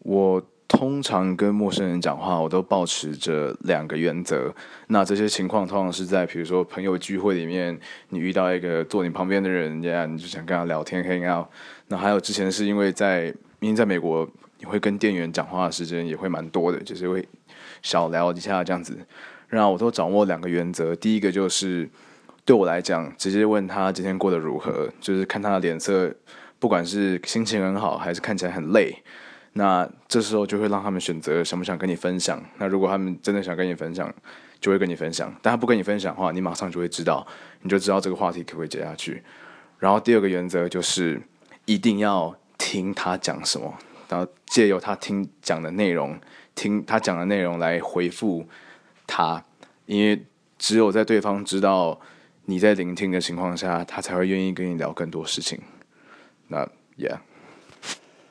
我通常跟陌生人讲话，我都保持着两个原则。那这些情况通常是在比如说朋友聚会里面，你遇到一个坐你旁边的人，家你就想跟他聊天 hang out。那还有之前是因为在因为在美国，你会跟店员讲话的时间也会蛮多的，就是会小聊一下这样子。然后我都掌握两个原则，第一个就是对我来讲，直接问他今天过得如何，就是看他的脸色，不管是心情很好还是看起来很累，那这时候就会让他们选择想不想跟你分享。那如果他们真的想跟你分享，就会跟你分享；但他不跟你分享的话，你马上就会知道，你就知道这个话题可不可以接下去。然后第二个原则就是一定要听他讲什么，然后借由他听讲的内容，听他讲的内容来回复。他，因为只有在对方知道你在聆听的情况下，他才会愿意跟你聊更多事情。那，Yeah。